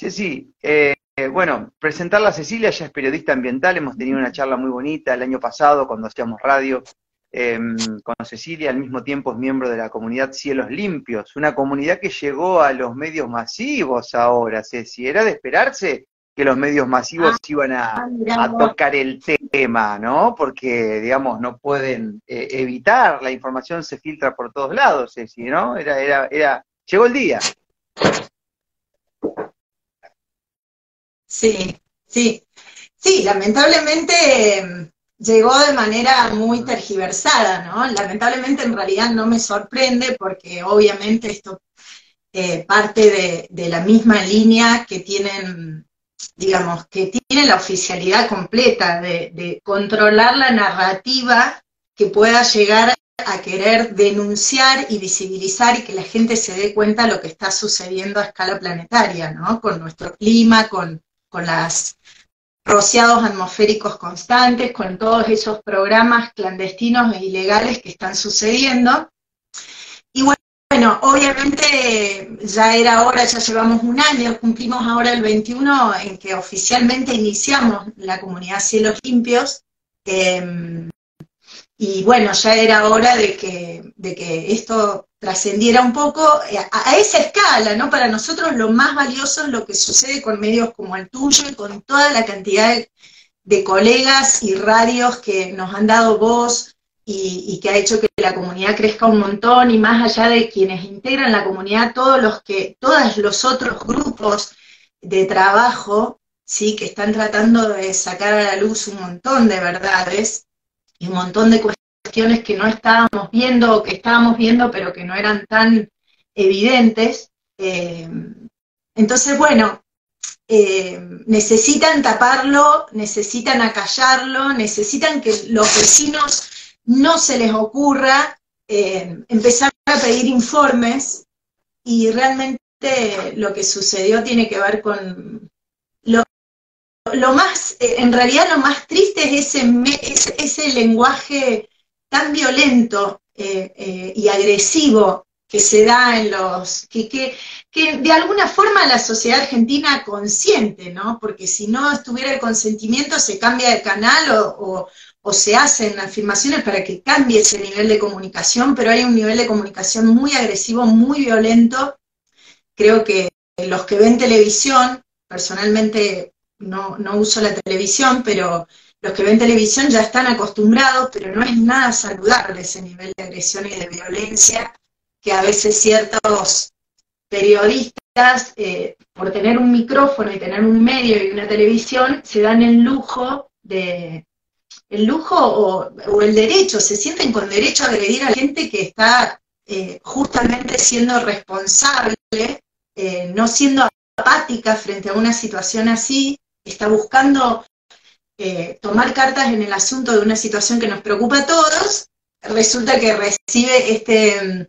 Ceci, eh, bueno, presentarla a Cecilia, ella es periodista ambiental, hemos tenido una charla muy bonita el año pasado cuando hacíamos radio em, con Cecilia, al mismo tiempo es miembro de la comunidad Cielos Limpios, una comunidad que llegó a los medios masivos ahora, Ceci, era de esperarse que los medios masivos ah, iban a, ah, tocar el tema, ¿no? Porque, digamos, no pueden eh, evitar, la información se filtra por todos lados, Ceci, ¿no? Era, era, era, llegó el día. Sí, sí. Sí, lamentablemente em, llegó de manera muy tergiversada, ¿no? Lamentablemente en realidad no me sorprende porque obviamente esto eh, parte de, la misma línea que tienen, digamos, que tiene la oficialidad completa de, de controlar la narrativa que pueda llegar a querer denunciar y visibilizar y que la gente se dé cuenta de lo que está sucediendo a escala planetaria, ¿no? Con nuestro clima, con con los rociados atmosféricos constantes, con todos esos programas clandestinos e ilegales que están sucediendo. Y bueno, obviamente ya era hora, ya llevamos un año, cumplimos ahora el 21 en que oficialmente iniciamos la comunidad Cielos Limpios. Em, y bueno, ya era hora de que, de que esto trascendiera un poco eh, a, esa escala, ¿no? Para nosotros lo más valioso es lo que sucede con medios como el tuyo y con toda la cantidad de, colegas y radios que nos han dado voz y, que ha hecho que la comunidad crezca un montón y más allá de quienes integran la comunidad, todos los que, todos los otros grupos de trabajo, sí, que están tratando de sacar a la luz un montón de verdades, y un montón de cuestiones que no estábamos viendo o que estábamos viendo pero que no eran tan evidentes. Eh, entonces, bueno, eh, necesitan taparlo, necesitan acallarlo, necesitan que los vecinos no se les ocurra eh, empezar a pedir informes y realmente lo que sucedió tiene que ver con lo más, eh, en realidad lo más triste es ese, ese, lenguaje tan violento eh, eh, y agresivo que se da en los, que, que, que, de alguna forma la sociedad argentina consiente, ¿no? Porque si no estuviera el consentimiento se cambia de canal o, o se hacen afirmaciones para que cambie ese nivel de comunicación, pero hay un nivel de comunicación muy agresivo, muy violento. Creo que los que ven televisión, personalmente no, no uso la televisión, pero los que ven televisión ya están acostumbrados, pero no es nada saludable ese nivel de agresión y de violencia que a veces ciertos periodistas, eh, por tener un micrófono y tener un medio y una televisión, se dan el lujo de, el lujo o, el derecho, se sienten con derecho a agredir a gente que está eh, justamente siendo responsable, eh, no siendo apática frente a una situación así, está buscando eh, tomar cartas en el asunto de una situación que nos preocupa a todos, resulta que recibe este,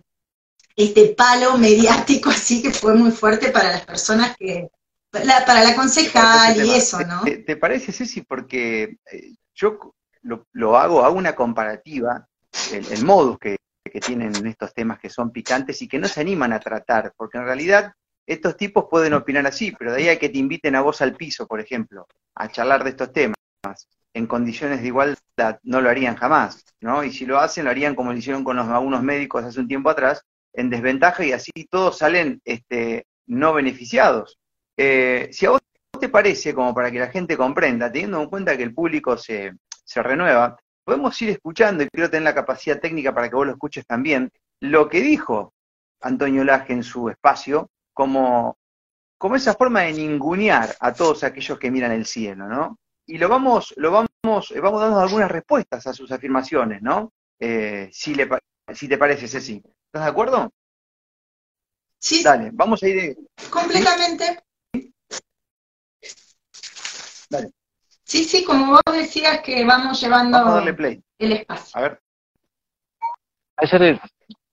este palo mediático así que fue muy fuerte para las personas que, para la concejal y eso, ¿no? ¿Te, parece, Ceci? Porque eh, yo lo, hago, hago una comparativa, el, modus que, que tienen estos temas que son picantes y que no se animan a tratar, porque en realidad estos tipos pueden opinar así, pero de ahí a que te inviten a vos al piso, por ejemplo, a charlar de estos temas, en condiciones de igualdad, no lo harían jamás, ¿no? Y si lo hacen, lo harían como lo hicieron con los, algunos médicos hace un tiempo atrás, en desventaja y así todos salen este, no beneficiados. Eh, si a vos te parece, como para que la gente comprenda, teniendo en cuenta que el público se, se renueva, podemos ir escuchando, y quiero tener la capacidad técnica para que vos lo escuches también, lo que dijo Antonio Laje en su espacio, como, como esa forma de ningunear a todos aquellos que miran el cielo, ¿no? Y lo vamos, lo vamos, eh, vamos dando algunas respuestas a sus afirmaciones, ¿no? Eh, si, le, si te parece, Ceci. ¿Estás de acuerdo? Sí. Dale, vamos a ir. Completamente. Dale. Sí, sí, como vos decías que vamos llevando el espacio. A ver. Ayer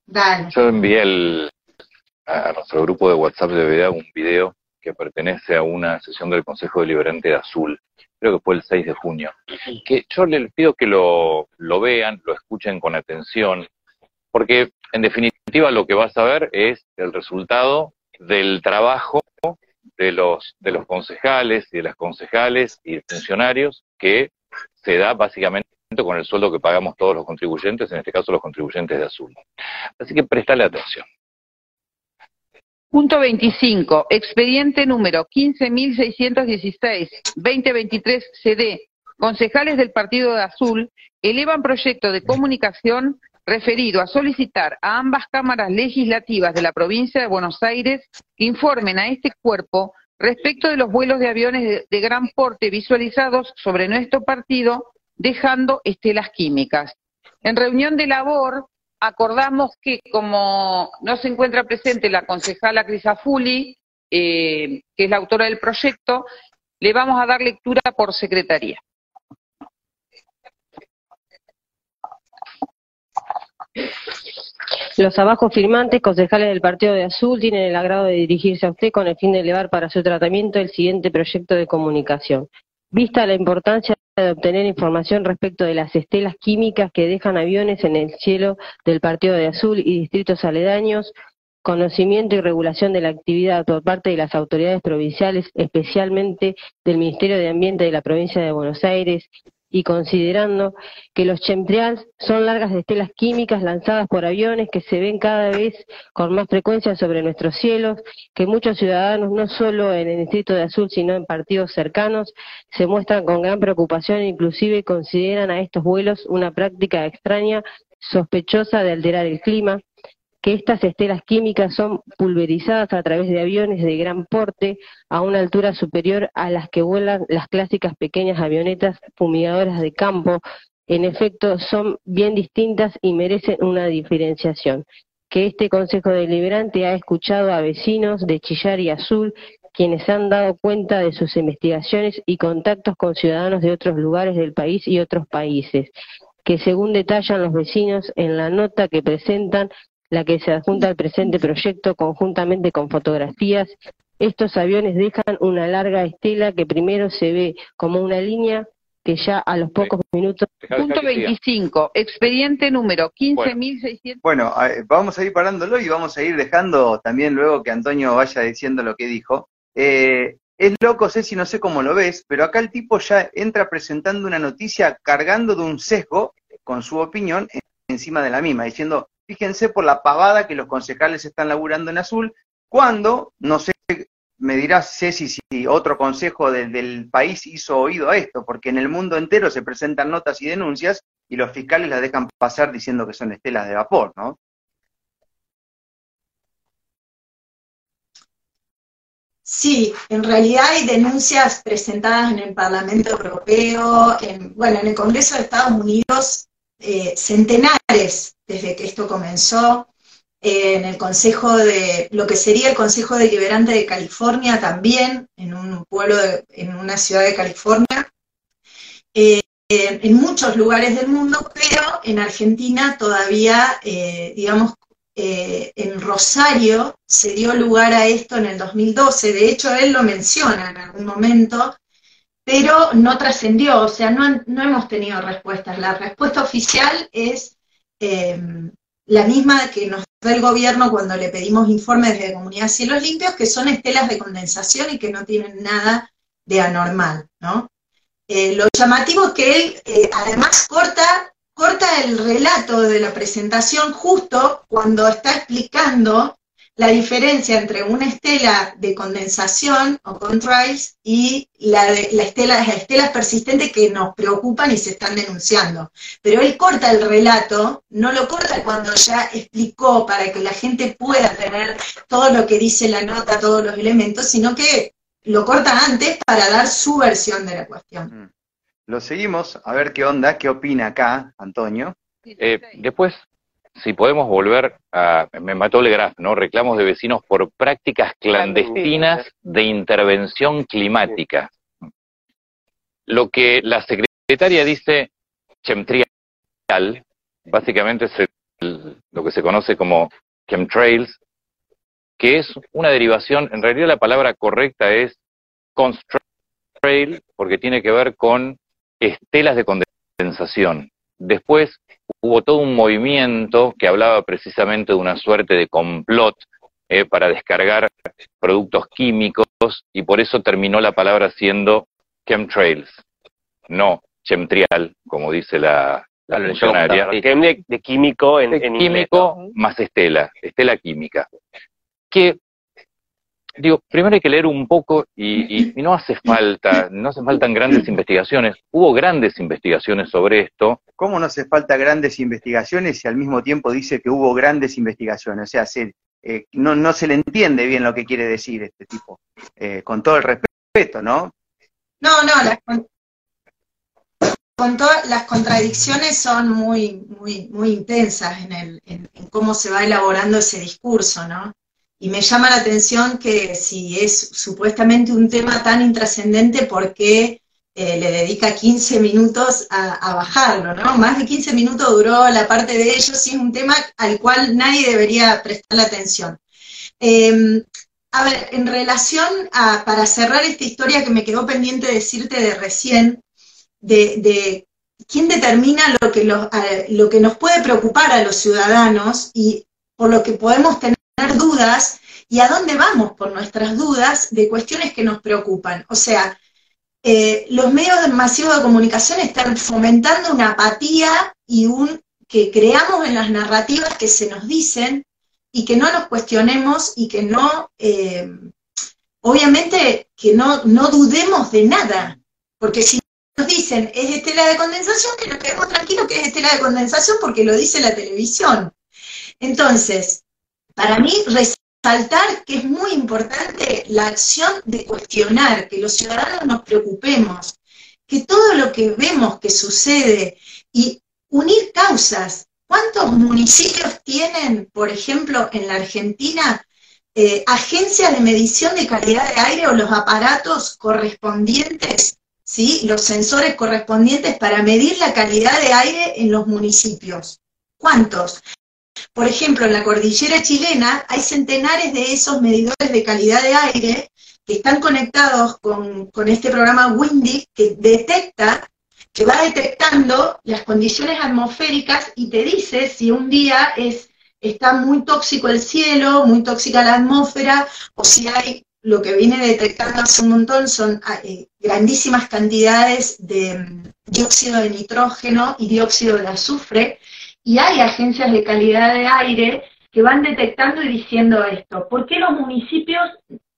Dale. yo envié el, a nuestro grupo de WhatsApp de VDA un video que pertenece a una sesión del Consejo Deliberante de Azul, creo que fue el 6 de junio, que yo les pido que lo, lo vean, lo escuchen con atención, porque en definitiva lo que vas a ver es el resultado del trabajo de los, de los concejales y de las concejales y funcionarios que se da básicamente con el sueldo que pagamos todos los contribuyentes, en este caso los contribuyentes de Azul. Así que prestale atención. Punto 25. Expediente número 15.616, 2023 CD. Concejales del Partido de Azul elevan proyecto de comunicación referido a solicitar a ambas cámaras legislativas de la provincia de Buenos Aires que informen a este cuerpo respecto de los vuelos de aviones de, gran porte visualizados sobre nuestro partido, dejando estelas químicas. En reunión de labor acordamos que como no se encuentra presente la concejala Crisafuli, eh, que es la autora del proyecto, le vamos a dar lectura por secretaría. Los abajo firmantes, concejales del Partido de Azul, tienen el agrado de dirigirse a usted con el fin de elevar para su tratamiento el siguiente proyecto de comunicación. Vista la importancia de obtener información respecto de las estelas químicas que dejan aviones en el cielo del Partido de Azul y distritos aledaños, conocimiento y regulación de la actividad por parte de las autoridades provinciales, especialmente del Ministerio de Ambiente de la provincia de Buenos Aires, y considerando que los chemtrails son largas estelas químicas lanzadas por aviones que se ven cada vez con más frecuencia sobre nuestros cielos, que muchos ciudadanos, no solo en el Distrito de Azul, sino en partidos cercanos, se muestran con gran preocupación e inclusive consideran a estos vuelos una práctica extraña, sospechosa de alterar el clima, que estas estelas químicas son pulverizadas a través de aviones de gran porte a una altura superior a las que vuelan las clásicas pequeñas avionetas fumigadoras de campo. En efecto, son bien distintas y merecen una diferenciación. Que este Consejo Deliberante ha escuchado a vecinos de Chillar y Azul quienes han dado cuenta de sus investigaciones y contactos con ciudadanos de otros lugares del país y otros países, que según detallan los vecinos en la nota que presentan, la que se adjunta al presente proyecto conjuntamente con fotografías. Estos aviones dejan una larga estela que primero se ve como una línea que ya a los pocos minutos... Punto 25, expediente número 15.600... Bueno, vamos a ir parándolo y vamos a ir dejando también luego que Antonio vaya diciendo lo que dijo. Eh, es loco, sé si no sé cómo lo ves, pero acá el tipo ya entra presentando una noticia cargando de un sesgo con su opinión encima de la misma, diciendo, fíjense por la pavada que los concejales están laburando en azul, cuando, no sé, me dirás Ceci si otro consejo del país hizo oído a esto, porque en el mundo entero se presentan notas y denuncias y los fiscales las dejan pasar diciendo que son estelas de vapor, ¿no? Sí, en realidad hay denuncias presentadas en el Parlamento Europeo, en, bueno, en el Congreso de Estados Unidos eh, centenares desde que esto comenzó, eh, en el Consejo de, lo que sería el Consejo Deliberante de California también, en un pueblo, en una ciudad de California, eh, en muchos lugares del mundo, pero en Argentina todavía, digamos, en Rosario se dio lugar a esto en el 2012, de hecho él lo menciona en algún momento, pero no trascendió, o sea, no, no, hemos tenido respuestas. La respuesta oficial es em, la misma que nos da el gobierno cuando le pedimos informes de Comunidad Cielos Limpios, que son estelas de condensación y que no tienen nada de anormal, ¿no? Eh, lo llamativo es que él eh, además corta, corta el relato de la presentación justo cuando está explicando la diferencia entre una estela de condensación o contrails y la, de, la estela, las estelas persistentes que nos preocupan y se están denunciando. Pero él corta el relato, no lo corta cuando ya explicó para que la gente pueda tener todo lo que dice la nota, todos los elementos, sino que lo corta antes para dar su versión de la cuestión. Mm. Lo seguimos, a ver qué onda, qué opina acá, Antonio. Eh, después, si podemos volver a, me mató el graf, ¿no? Reclamos de vecinos por prácticas clandestinas de intervención climática. Lo que la secretaria dice chemtrial, básicamente es lo que se conoce como chemtrails, que es una derivación, en realidad la palabra correcta es constrail, porque tiene que ver con estelas de condensación. Después hubo todo un movimiento que hablaba precisamente de una suerte de complot eh, para descargar productos químicos y por eso terminó la palabra siendo chemtrails, no chemtrial, como dice la, la funcionaria. de, químico en, químico más estela, estela química. Que digo, primero hay que leer un poco y, no hace falta, no hacen falta grandes investigaciones. Hubo grandes investigaciones sobre esto. ¿Cómo no hace falta grandes investigaciones si al mismo tiempo dice que hubo grandes investigaciones? O sea, se, eh, no, no se le entiende bien lo que quiere decir este tipo, eh, con todo el respeto, ¿no? No, no, las, con todas las contradicciones son muy, muy, muy intensas en, el, en cómo se va elaborando ese discurso, ¿no? Y me llama la atención que si es supuestamente un tema tan intrascendente, ¿por qué eh, le dedica 15 minutos a, bajarlo? ¿no? Más de 15 minutos duró la parte de ellos y es un tema al cual nadie debería prestar atención. Em, a ver, en relación a, para cerrar esta historia que me quedó pendiente decirte de recién, de, quién determina lo que, lo que nos puede preocupar a los ciudadanos y por lo que podemos tener dudas y a dónde vamos por nuestras dudas de cuestiones que nos preocupan. O sea, eh, los medios masivos de comunicación están fomentando una apatía y un que creamos en las narrativas que se nos dicen y que no nos cuestionemos y que no, eh, obviamente, que no, no dudemos de nada, porque si nos dicen es estela de condensación, que nos quedemos tranquilos que es estela de condensación porque lo dice la televisión. Entonces, para mí, resaltar que es muy importante la acción de cuestionar, que los ciudadanos nos preocupemos, que todo lo que vemos que sucede y unir causas. ¿Cuántos municipios tienen, por ejemplo, en la Argentina, eh, agencias de medición de calidad de aire o los aparatos correspondientes, ¿sí? los sensores correspondientes para medir la calidad de aire en los municipios? ¿Cuántos? Por ejemplo, en la cordillera chilena hay centenares de esos medidores de calidad de aire que están conectados con, este programa Windy que detecta, que va detectando las condiciones atmosféricas y te dice si un día es, está muy tóxico el cielo, muy tóxica la atmósfera, o si hay lo que viene detectando hace un montón son ah, eh, grandísimas cantidades de dióxido de nitrógeno y dióxido de azufre, y hay agencias de calidad de aire que van detectando y diciendo esto. ¿Por qué los municipios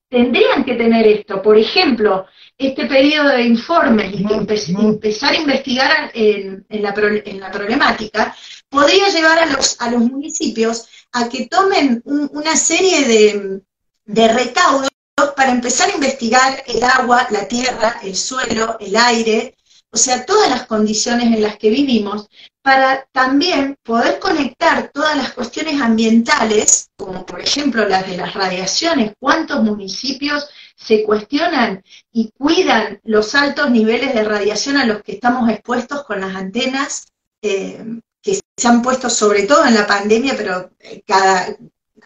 tendrían que tener esto? Por ejemplo, este periodo de informes y empezar a investigar en, la, problemática podría llevar a los, a los municipios a que tomen una serie de, de recaudos para empezar a investigar el agua, la tierra, el suelo, el aire, o sea, todas las condiciones en las que vivimos, para también poder conectar todas las cuestiones ambientales, como por ejemplo las de las radiaciones, cuántos municipios se cuestionan y cuidan los altos niveles de radiación a los que estamos expuestos con las antenas eh, que se han puesto sobre todo en la pandemia, pero eh, cada,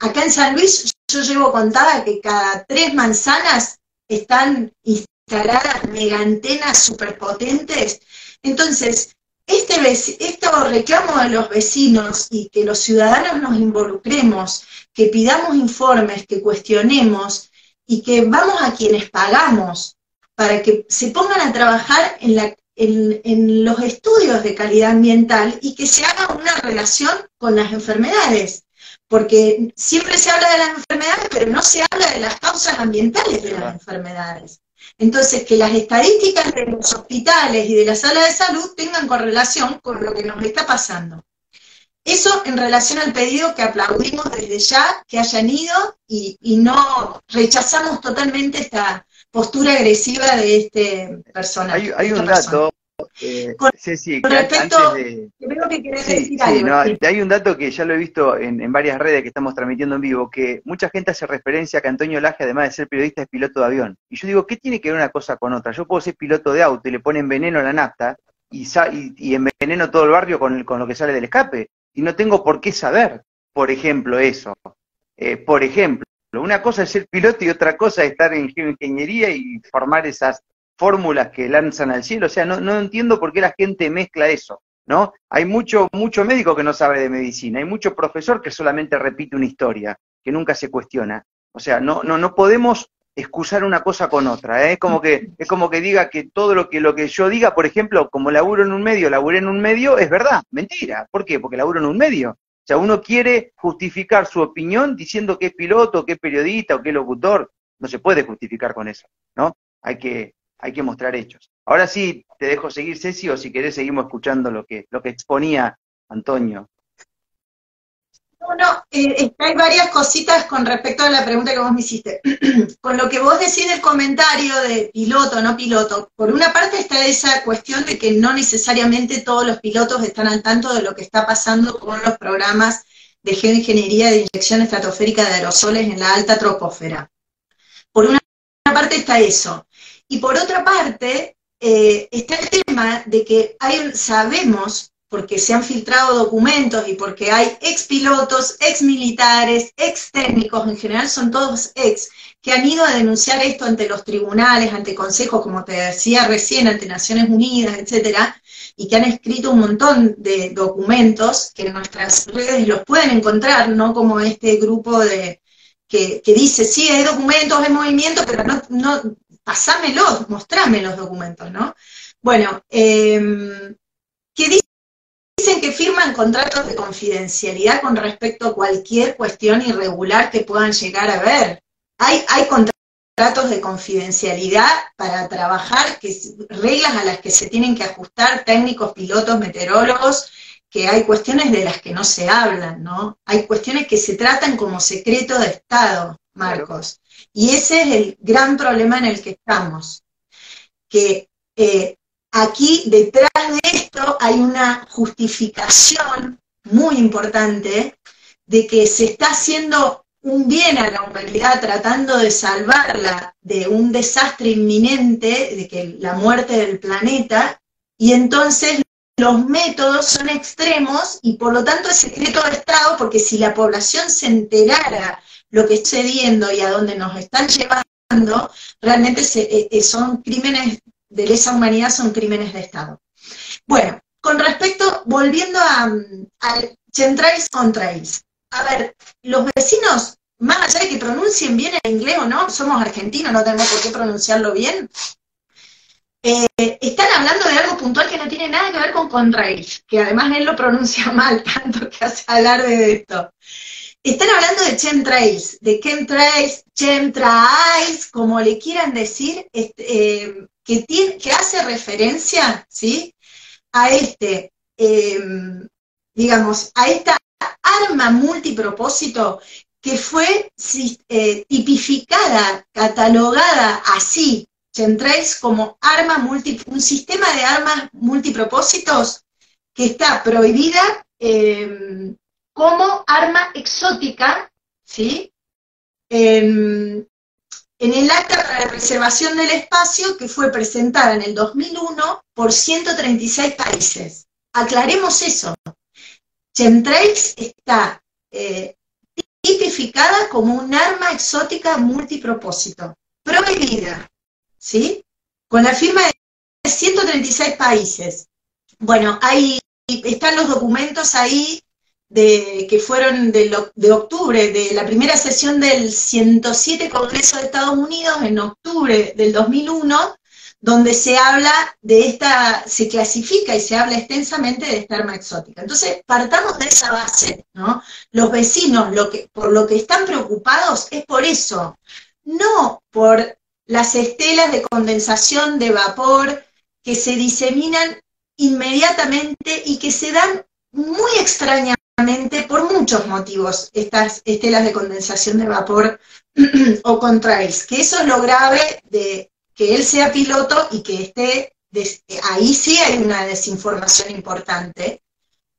acá en San Luis yo llevo contada que cada tres manzanas están instaladas megaantenas superpotentes. Entonces, este, estos reclamos de los vecinos y que los ciudadanos nos involucremos, que pidamos informes, que cuestionemos y que vamos a quienes pagamos para que se pongan a trabajar en, en los estudios de calidad ambiental y que se haga una relación con las enfermedades. Porque siempre se habla de las enfermedades, pero no se habla de las causas ambientales de las enfermedades. Entonces, que las estadísticas de los hospitales y de la sala de salud tengan correlación con lo que nos está pasando. Eso en relación al pedido que aplaudimos desde ya, que hayan ido y, no rechazamos totalmente esta postura agresiva de este personaje. Hay, un dato eh, sí, respecto, creo que querés decir algo. hay un dato que ya lo he visto en, varias redes que estamos transmitiendo en vivo, que mucha gente hace referencia a que Antonio Laje, además de ser periodista, es piloto de avión. Y yo digo, ¿qué tiene que ver una cosa con otra? Yo puedo ser piloto de auto y le ponen veneno a la nafta y, y, enveneno todo el barrio con, con lo que sale del escape. Y no tengo por qué saber, por ejemplo, eso. Eh, por ejemplo, una cosa es ser piloto y otra cosa es estar en ingeniería y formar esas fórmulas que lanzan al cielo, o sea, no, no entiendo por qué la gente mezcla eso, ¿no? Hay mucho, mucho médico que no sabe de medicina, hay mucho profesor que solamente repite una historia, que nunca se cuestiona. O sea, no, no, no podemos excusar una cosa con otra, ¿eh? es como que es como que diga que todo lo que lo que yo diga, por ejemplo, como laburo en un medio, laburé en un medio, es verdad, mentira. ¿Por qué? Porque laburo en un medio. O sea, uno quiere justificar su opinión diciendo que es piloto, que es periodista o que es locutor. No se puede justificar con eso, ¿no? Hay que, hay que mostrar hechos. Ahora sí, te dejo seguir, Ceci, o si querés seguimos escuchando lo que, lo que exponía Antonio. No, eh, hay varias cositas con respecto a la pregunta que vos me hiciste. con lo que vos decís del comentario de piloto, no piloto, por una parte está esa cuestión de que no necesariamente todos los pilotos están al tanto de lo que está pasando con los programas de geoingeniería de inyección estratosférica de aerosoles en la alta troposfera. Por una parte está eso. Y por otra parte, eh, está el tema de que hay, sabemos porque se han filtrado documentos y porque hay ex pilotos, ex militares, ex técnicos, en general son todos ex, que han ido a denunciar esto ante los tribunales, ante consejos, como te decía recién, ante Naciones Unidas, etcétera, y que han escrito un montón de documentos que en nuestras redes los pueden encontrar, no como este grupo de que, dice, sí, hay documentos, hay movimiento, pero no pasámelos, mostrame los documentos, ¿no? Bueno, ¿qué dice? Dicen que firman contratos de confidencialidad con respecto a cualquier cuestión irregular que puedan llegar a ver. Hay, hay contratos de confidencialidad para trabajar, que, reglas a las que se tienen que ajustar técnicos, pilotos, meteorólogos, que hay cuestiones de las que no se hablan, ¿no? Hay cuestiones que se tratan como secreto de Estado, Marcos. Y ese es el gran problema en el que estamos. Que eh, aquí detrás de esto hay una justificación muy importante de que se está haciendo un bien a la humanidad tratando de salvarla de un desastre inminente, de que la muerte del planeta, y entonces los métodos son extremos y por lo tanto es secreto de Estado, porque si la población se enterara lo que está sucediendo y a dónde nos están llevando, realmente eh, eh, son crímenes de lesa humanidad son crímenes de Estado. Bueno, con respecto, volviendo a, chemtrails contrails. A ver, los vecinos, más allá de que pronuncien bien el inglés o no, somos argentinos, no tenemos por qué pronunciarlo bien, eh, están hablando de algo puntual que no tiene nada que ver con contrails, que además él lo pronuncia mal, tanto que hace hablar de esto. Están hablando de chemtrails, de chemtrails, chemtrails, como le quieran decir, este, eh, que, hace referencia, ¿sí? A este, em, digamos, a esta arma multipropósito que fue eh, tipificada, catalogada así, Chemtrails como arma multi, un sistema de armas multipropósitos que está prohibida em, como arma exótica, ¿sí? Em, en el Acta para la Preservación del Espacio que fue presentada en el 2001 por 136 países. Aclaremos eso. Chemtrails está eh, tipificada como un arma exótica multipropósito, prohibida, ¿sí? Con la firma de 136 países. Bueno, ahí están los documentos ahí que fueron de, de, octubre, de la primera sesión del 107 Congreso de Estados Unidos en octubre del 2001, donde se habla de esta, se clasifica y se habla extensamente de esta arma exótica. Entonces, partamos de esa base, ¿no? Los vecinos, lo que, por lo que están preocupados es por eso, no por las estelas de condensación de vapor que se diseminan inmediatamente y que se dan muy extrañamente por muchos motivos estas estelas de condensación de vapor o contrails, que eso es lo grave de que él sea piloto y que esté, ahí sí hay una desinformación importante,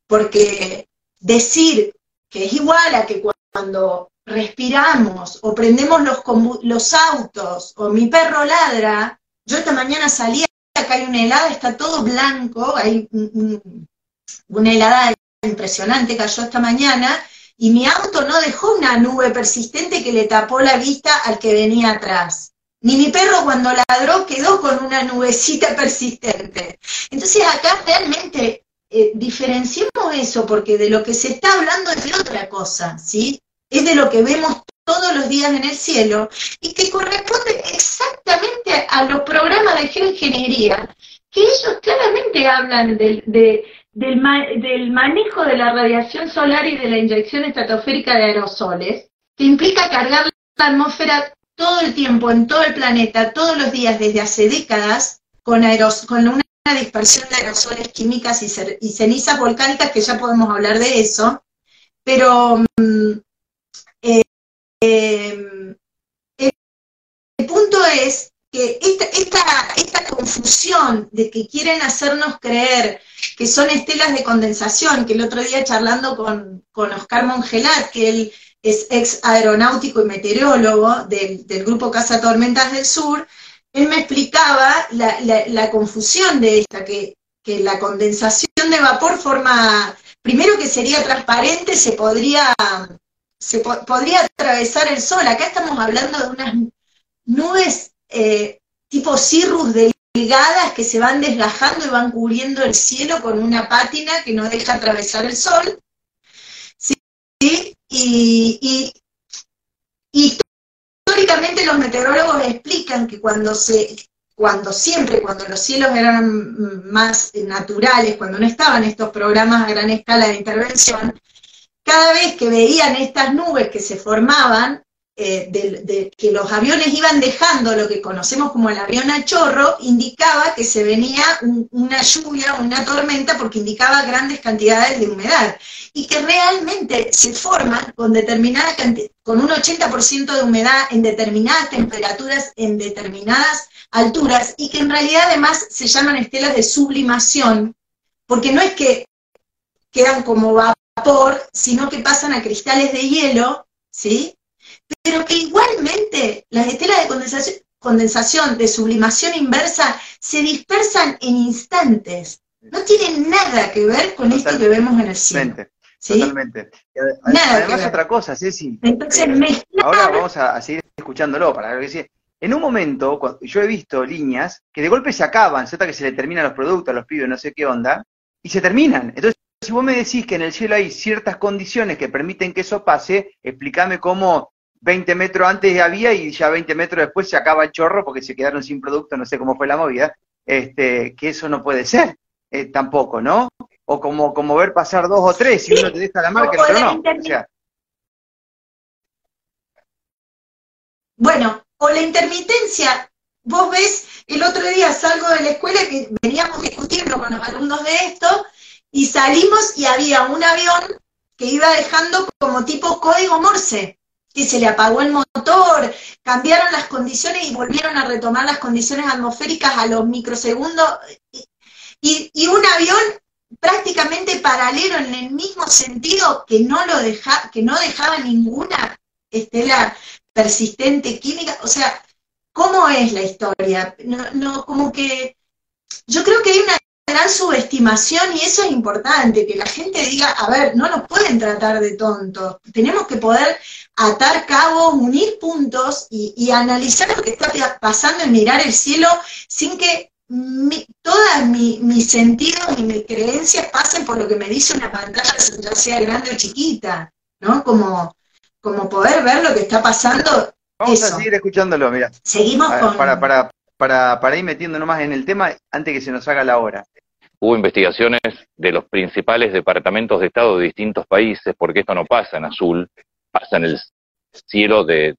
porque decir que es igual a que cuando respiramos o prendemos los, los autos o mi perro ladra, yo esta mañana salí, acá hay una helada, está todo blanco, hay una helada impresionante cayó esta mañana y mi auto no dejó una nube persistente que le tapó la vista al que venía atrás. Ni mi perro cuando ladró quedó con una nubecita persistente. Entonces acá realmente eh, diferenciemos eso, porque de lo que se está hablando es de otra cosa, ¿sí? Es de lo que vemos todos los días en el cielo y que corresponde exactamente a los programas de geoingeniería, que ellos claramente hablan del, manejo de la radiación solar y de la inyección estratosférica de aerosoles, que implica cargar la atmósfera todo el tiempo, en todo el planeta, todos los días, desde hace décadas, con, con una dispersión de aerosoles químicas y, cenizas volcánicas, que ya podemos hablar de eso, pero mm, eh, eh, el punto es que esta, esta, confusión de que quieren hacernos creer que son estelas de condensación, que el otro día charlando con, con Oscar Mongelat, que él es ex aeronáutico y meteorólogo del, grupo Casa Tormentas del Sur, él me explicaba la, confusión de esta, que, que, la condensación de vapor forma, primero que sería transparente, se podría, se podría atravesar el sol. Acá estamos hablando de unas nubes eh, tipo cirrus delgadas que se van desgajando y van cubriendo el cielo con una pátina que no deja atravesar el sol. ¿sí? Y, históricamente los meteorólogos explican que cuando se cuando siempre, cuando los cielos eran más naturales, cuando no estaban estos programas a gran escala de intervención, cada vez que veían estas nubes que se formaban, eh, que los aviones iban dejando lo que conocemos como el avión a chorro, indicaba que se venía una lluvia, una tormenta, porque indicaba grandes cantidades de humedad. Y que realmente se forman con determinada con un 80% de humedad en determinadas temperaturas, en determinadas alturas, y que en realidad además se llaman estelas de sublimación, porque no es que quedan como vapor, sino que pasan a cristales de hielo, ¿sí? Pero que igualmente las estelas de condensación, condensación, de sublimación inversa, se dispersan en instantes. No tienen nada que ver con esto que vemos en el cielo. Totalmente. además, otra cosa, Ceci. Entonces, eh, Ahora vamos a, seguir escuchándolo para ver que En un momento, yo he visto líneas que de golpe se acaban, ¿cierto? Que se le terminan los productos a los pibes, no sé qué onda, y se terminan. Entonces, si vos me decís que en el cielo hay ciertas condiciones que permiten que eso pase, explícame cómo 20 metros antes había y ya 20 metros después se acaba el chorro porque se quedaron sin producto, no sé cómo fue la movida, este, que eso no puede ser eh, tampoco, ¿no? O como, como ver pasar dos o tres y uno te deja la marca el otro no. Bueno, o la intermitencia, vos ves, el otro día salgo de la escuela que veníamos discutiendo con los alumnos de esto y salimos y había un avión que iba dejando como tipo código Morse que se le apagó el motor, cambiaron las condiciones y volvieron a retomar las condiciones atmosféricas a los microsegundos, y, un avión prácticamente paralelo en el mismo sentido que no lo deja, que no dejaba ninguna estela persistente química, o sea, ¿cómo es la historia? No, no, como que yo creo que hay una gran subestimación y eso es importante, que la gente diga, a ver, no nos pueden tratar de tontos, tenemos que poder atar cabos, unir puntos y, analizar lo que está pasando y mirar el cielo sin que todas mis sentidos y mis creencias pasen por lo que me dice una pantalla, ya sea grande o chiquita, ¿no? Como, como poder ver lo que está pasando. Vamos a seguir escuchándolo, mira. Seguimos con... Para, para, para, ir metiendo nomás en el tema antes que se nos haga la hora hubo investigaciones de los principales departamentos de Estado de distintos países, porque esto no pasa en azul, pasa en el cielo de,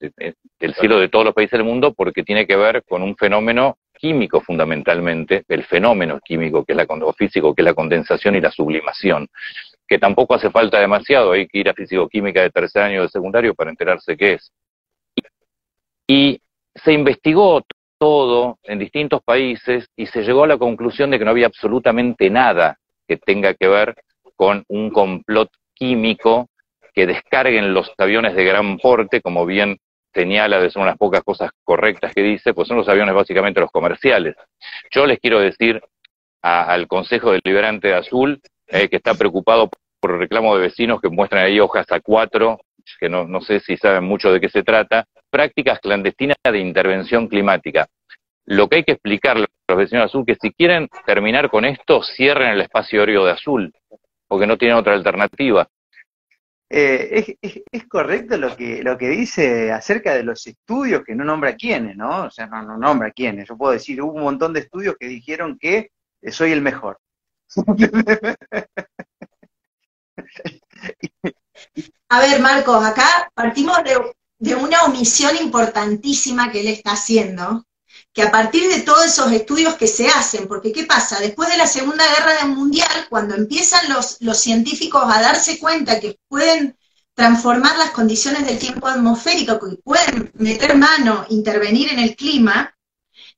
el cielo de todos los países del mundo, porque tiene que ver con un fenómeno químico fundamentalmente, el fenómeno químico que es la, o físico, que es la condensación y la sublimación, que tampoco hace falta demasiado, hay que ir a físico-química de tercer año de secundario para enterarse qué es. Y se investigó todo en distintos países y se llegó a la conclusión de que no había absolutamente nada que tenga que ver con un complot químico que descarguen los aviones de gran porte, como bien señala de son unas pocas cosas correctas que dice, pues son los aviones básicamente los comerciales. Yo les quiero decir al Consejo Deliberante de Azul, eh, que está preocupado por el reclamo de vecinos que muestran ahí hojas a cuatro, que no, no sé si saben mucho de qué se trata, prácticas clandestinas de intervención climática. Lo que hay que explicarle a los vecinos de Azul que si quieren terminar con esto, cierren el espacio aéreo de Azul, porque no tienen otra alternativa. Eh, es, correcto lo que, lo que dice acerca de los estudios, que no nombra quiénes, ¿no? O sea, no, no nombra quiénes. Yo puedo decir, hubo un montón de estudios que dijeron que soy el mejor. A ver, Marcos, acá partimos de, una omisión importantísima que él está haciendo, que a partir de todos esos estudios que se hacen, porque ¿qué pasa? Después de la Segunda Guerra Mundial, cuando empiezan los, los científicos a darse cuenta que pueden transformar las condiciones del tiempo atmosférico, que pueden meter mano, intervenir en el clima,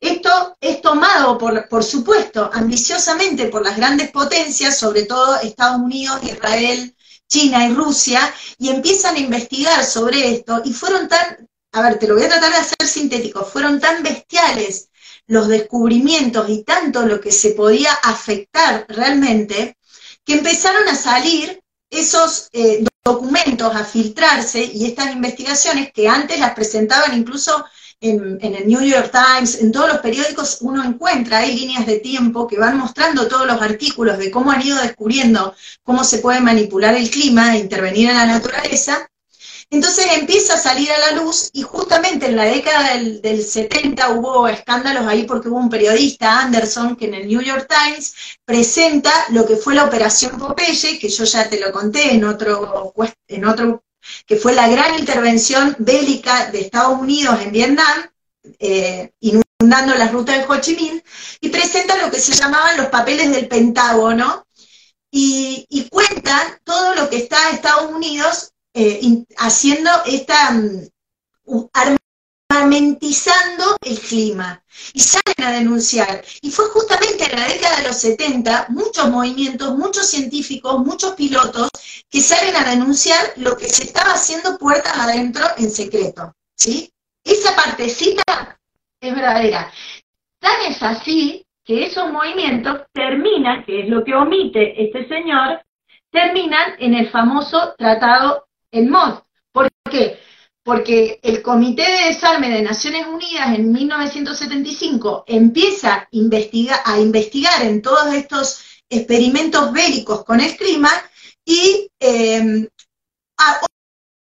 esto es tomado, por, por supuesto, ambiciosamente por las grandes potencias, sobre todo Estados Unidos, Israel, China y Rusia, y empiezan a investigar sobre esto, y fueron tan, a ver, te lo voy a tratar de hacer sintético, fueron tan bestiales los descubrimientos y tanto lo que se podía afectar realmente, que empezaron a salir esos eh, documentos, a filtrarse, y estas investigaciones que antes las presentaban incluso en, el New York Times, en todos los periódicos uno encuentra, hay líneas de tiempo que van mostrando todos los artículos de cómo han ido descubriendo cómo se puede manipular el clima e intervenir en la naturaleza. Entonces empieza a salir a la luz y justamente en la década del, 70 hubo escándalos ahí porque hubo un periodista, Anderson, que en el New York Times presenta lo que fue la Operación Popeye, que yo ya te lo conté en otro, en otro que fue la gran intervención bélica de Estados Unidos en Vietnam, eh, inundando las rutas de Ho Chi Minh, y presenta lo que se llamaban los papeles del Pentágono, y, cuentan todo lo que está Estados Unidos eh, haciendo esta um, el clima y salen a denunciar. Y fue justamente en la década de los 70 muchos movimientos, muchos científicos, muchos pilotos que salen a denunciar lo que se estaba haciendo puertas adentro en secreto. ¿sí? Esa partecita es verdadera. Tan es así que esos movimientos terminan, que es lo que omite este señor, terminan en el famoso tratado en MOD. Porque el Comité de Desarme de Naciones Unidas en 1975 empieza a investigar, a investigar en todos estos experimentos bélicos con el clima y em,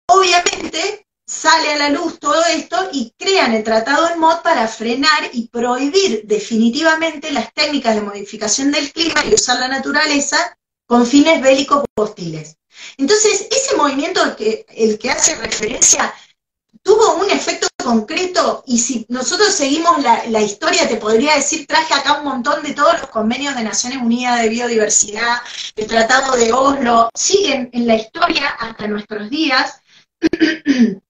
obviamente sale a la luz todo esto y crean el Tratado de MOD para frenar y prohibir definitivamente las técnicas de modificación del clima y usar la naturaleza con fines bélicos hostiles. Entonces, ese movimiento que, el que hace referencia tuvo un efecto concreto y si nosotros seguimos la, historia, te podría decir, traje acá un montón de todos los convenios de Naciones Unidas de Biodiversidad, el Tratado de Oslo, siguen en la historia hasta nuestros días.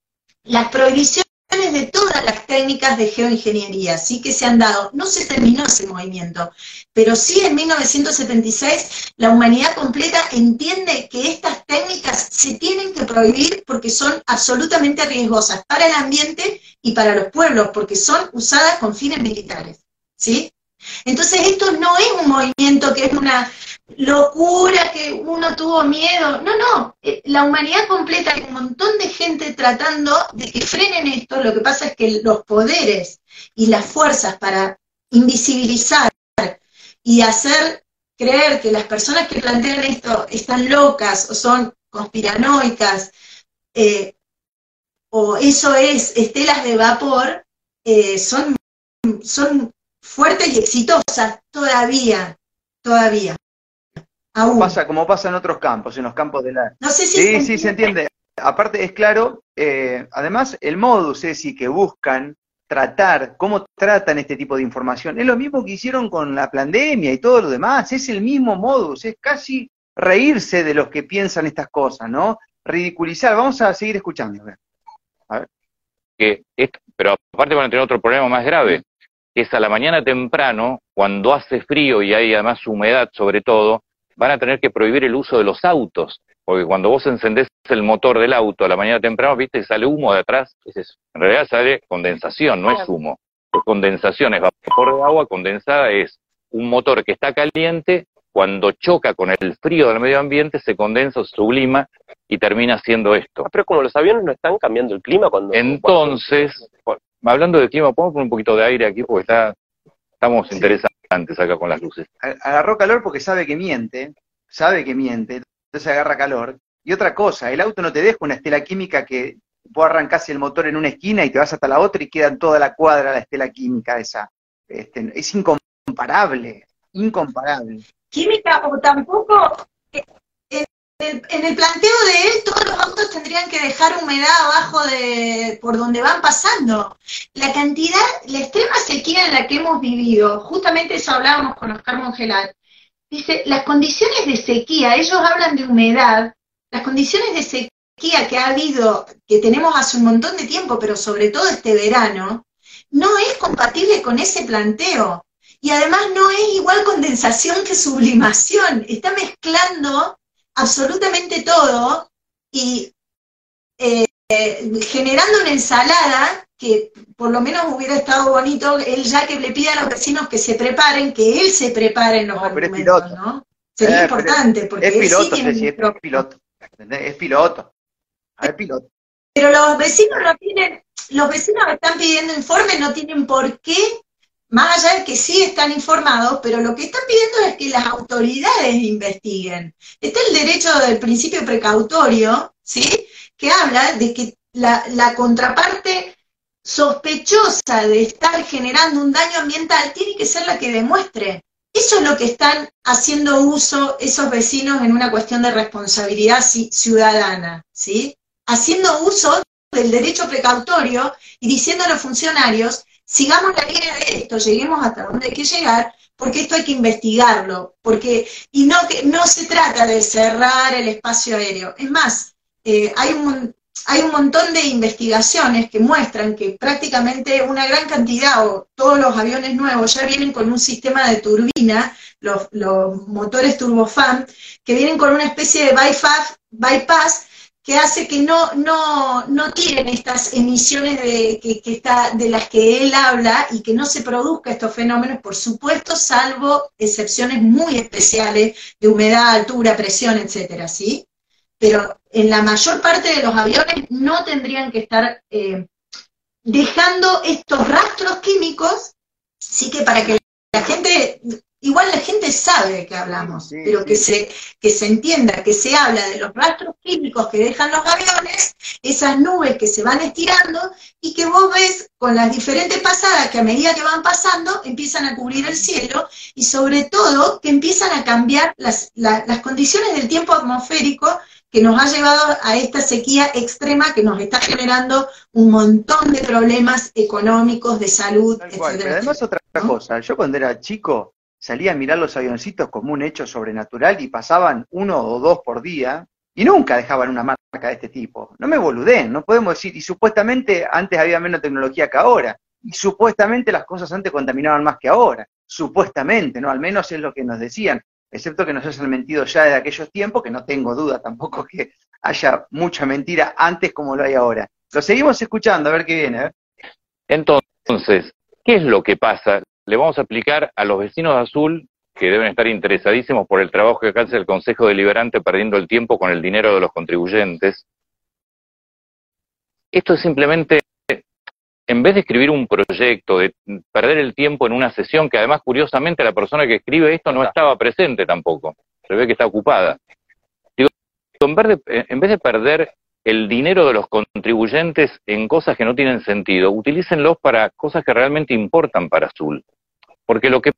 Las prohibiciones de todas las técnicas de geoingeniería, sí que se han dado. No se terminó ese movimiento, pero sí en 1976 la humanidad completa entiende que estas técnicas se tienen que prohibir porque son absolutamente riesgosas para el ambiente y para los pueblos, porque son usadas con fines militares. ¿sí? Entonces esto no es un movimiento que es una locura, que uno tuvo miedo. No, no, eh, la humanidad completa, hay un montón de gente tratando de que frenen esto. Lo que pasa es que los poderes y las fuerzas para invisibilizar y hacer creer que las personas que plantean esto están locas o son conspiranoicas, eh, o eso es estelas de vapor, eh, son, son fuertes y exitosas todavía, todavía. Pasa como pasa en otros campos, en los campos de la... No sé si sí, sí, se entiende. Aparte, es claro, eh, además, el modus es y que buscan tratar, cómo tratan este tipo de información, es lo mismo que hicieron con la pandemia y todo lo demás, es el mismo modus, es casi reírse de los que piensan estas cosas, ¿no? Ridiculizar. Vamos a seguir escuchando. A ver. Que pero aparte van a tener otro problema más grave, que es a la mañana temprano, cuando hace frío y hay además humedad sobre todo, van a tener que prohibir el uso de los autos, porque cuando vos encendés el motor del auto a la mañana temprano, viste, sale humo de atrás, es eso. En realidad sale condensación, no es humo. Es condensación, es vapor de agua condensada, es un motor que está caliente, cuando choca con el frío del medio ambiente, se condensa, sublima y termina haciendo esto. Ah, pero como los aviones no están cambiando el clima cuando... Entonces, hablando de clima, ¿podemos poner un poquito de aire aquí? Porque está, estamos interesados antes acá con las luces. Agarró calor porque sabe que miente, sabe que miente, entonces agarra calor. Y otra cosa, el auto no te deja una estela química que vos arrancás el motor en una esquina y te vas hasta la otra y queda en toda la cuadra la estela química esa. Este, es incomparable, incomparable. Química o tampoco, eh, en el planteo de él, todos los autos tendrían que dejar humedad abajo de por donde van pasando. La cantidad, la extrema sequía en la que hemos vivido, justamente eso hablábamos con Oscar Mongelat, dice, las condiciones de sequía, ellos hablan de humedad, las condiciones de sequía que ha habido, que tenemos hace un montón de tiempo, pero sobre todo este verano, no es compatible con ese planteo. Y además no es igual condensación que sublimación. Está mezclando absolutamente todo y eh, generando una ensalada que por lo menos hubiera estado bonito él ya que le pida a los vecinos que se preparen, que él se prepare en los argumentos, ¿no? Sería eh, importante, porque es piloto, es, piloto, es piloto, es piloto. Pero los vecinos no tienen, los vecinos están pidiendo informes, no tienen por qué más allá de que sí están informados, pero lo que están pidiendo es que las autoridades investiguen. Está el derecho del principio precautorio, ¿sí? Que habla de que la, contraparte sospechosa de estar generando un daño ambiental tiene que ser la que demuestre. Eso es lo que están haciendo uso esos vecinos en una cuestión de responsabilidad ciudadana, ¿sí? Haciendo uso del derecho precautorio y diciendo a los funcionarios sigamos la línea de esto, lleguemos hasta donde hay que llegar, porque esto hay que investigarlo, porque, y no, que, no se trata de cerrar el espacio aéreo. Es más, eh, hay, un, hay un montón de investigaciones que muestran que prácticamente una gran cantidad, o todos los aviones nuevos ya vienen con un sistema de turbina, los, los motores turbofan, que vienen con una especie de bypass, bypass que hace que no, no, no tiren estas emisiones de, que, está, de las que él habla y que no se produzca estos fenómenos, por supuesto, salvo excepciones muy especiales de humedad, altura, presión, etcétera, ¿sí? Pero en la mayor parte de los aviones no tendrían que estar eh, dejando estos rastros químicos, sí que para que la gente igual la gente sabe de qué hablamos, pero que, se, que se entienda, que se habla de los rastros químicos que dejan los aviones, esas nubes que se van estirando y que vos ves con las diferentes pasadas que a medida que van pasando empiezan a cubrir el cielo y sobre todo que empiezan a cambiar las, las condiciones del tiempo atmosférico que nos ha llevado a esta sequía extrema que nos está generando un montón de problemas económicos, de salud, etc. además otra cosa, yo cuando era chico, salía a mirar los avioncitos como un hecho sobrenatural y pasaban uno o dos por día y nunca dejaban una marca de este tipo. No me boludeen, no podemos decir, y supuestamente antes había menos tecnología que ahora, y supuestamente las cosas antes contaminaban más que ahora, supuestamente, ¿no? Al menos es lo que nos decían, excepto que nos hayan mentido ya de aquellos tiempos, que no tengo duda tampoco que haya mucha mentira antes como lo hay ahora. Lo seguimos escuchando, a ver qué viene. Entonces, ¿qué es lo que pasa? Le vamos a aplicar a los vecinos de Azul, que deben estar interesadísimos por el trabajo que hace el Consejo Deliberante perdiendo el tiempo con el dinero de los contribuyentes. Esto es simplemente, en vez de escribir un proyecto, de perder el tiempo en una sesión, que además curiosamente la persona que escribe esto no estaba presente tampoco, se ve que está ocupada. Digo, en vez de, en vez de perder el dinero de los contribuyentes en cosas que no tienen sentido, utilícenlos para cosas que realmente importan para Azul. Porque lo que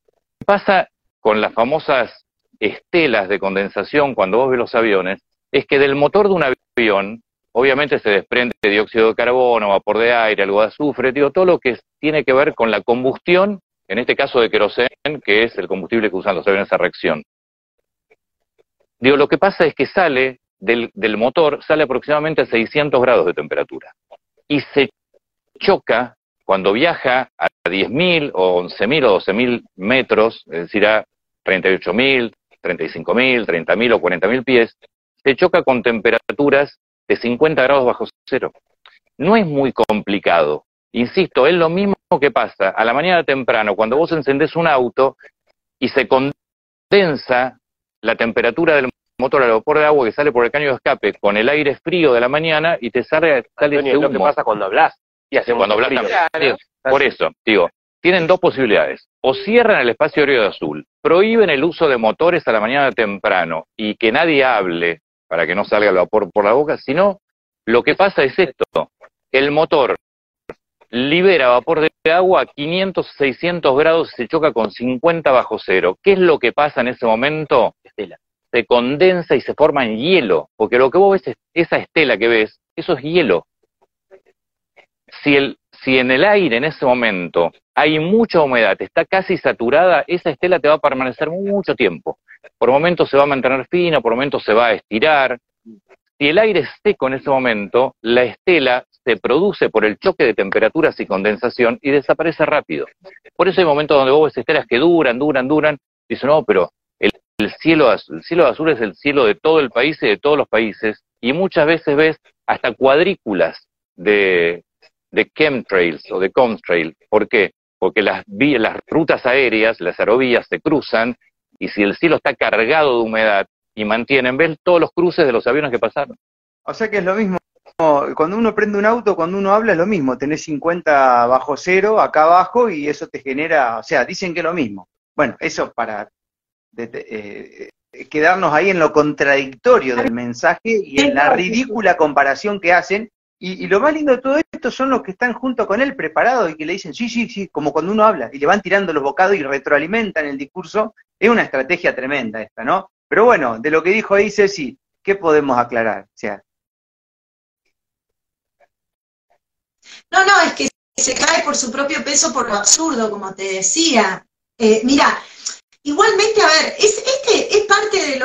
pasa con las famosas estelas de condensación cuando vos ves los aviones es que del motor de un avión obviamente se desprende dióxido de carbono, vapor de aire, algo de azufre, digo, todo lo que tiene que ver con la combustión, en este caso de queroseno, que es el combustible que usan los aviones a reacción. Digo, lo que pasa es que sale del, del motor sale aproximadamente a 600 grados de temperatura y se choca cuando viaja a 10.000 o 11.000 o 12.000 metros, es decir, a 38.000, 35.000, 30.000 o 40.000 pies, se choca con temperaturas de 50 grados bajo cero. No es muy complicado. Insisto, es lo mismo que pasa a la mañana temprano cuando vos encendés un auto y se condensa la temperatura del motor al vapor de agua que sale por el caño de escape con el aire frío de la mañana y te sale, sale ese lo que pasa cuando hablas. Y hace cuando hablas también. Por eso, digo, tienen dos posibilidades. O cierran el espacio aéreo de azul, prohíben el uso de motores a la mañana temprano y que nadie hable para que no salga el vapor por la boca, sino lo que pasa es esto, el motor libera vapor de agua a 500, 600 grados y se choca con 50 bajo cero. ¿Qué es lo que pasa en ese momento? Estela. Se condensa y se forma en hielo, porque lo que vos ves, es, esa estela que ves, eso es hielo. Si, en el aire en ese momento hay mucha humedad, está casi saturada, esa estela te va a permanecer mucho tiempo. Por momentos se va a mantener fina, por momentos se va a estirar. Si el aire es seco en ese momento, la estela se produce por el choque de temperaturas y condensación y desaparece rápido. Por eso hay momentos donde vos ves estelas que duran, duran, duran, dicen, no, pero el, cielo azul, el cielo azul es el cielo de todo el país y de todos los países, y muchas veces ves hasta cuadrículas de, de chemtrails o de comtrail. ¿Por qué? Porque las, las rutas aéreas, las aerovías se cruzan, y si el cielo está cargado de humedad y mantienen, ves todos los cruces de los aviones que pasaron. O sea que es lo mismo cuando uno prende un auto, cuando uno habla es lo mismo, tenés 50 bajo cero acá abajo y eso te genera, o sea, dicen que es lo mismo. Bueno, eso para eh, quedarnos ahí en lo contradictorio del mensaje y en la ridícula comparación que hacen. Y, lo más lindo de todo esto son los que están junto con él preparados y que le dicen, sí, sí, sí, como cuando uno habla, y le van tirando los bocados y retroalimentan el discurso. Es una estrategia tremenda esta, ¿no? Pero bueno, de lo que dijo ahí Ceci, ¿qué podemos aclarar? No, no, es que se cae por su propio peso por lo absurdo, como te decía. Eh, mira, igualmente, a ver, es, este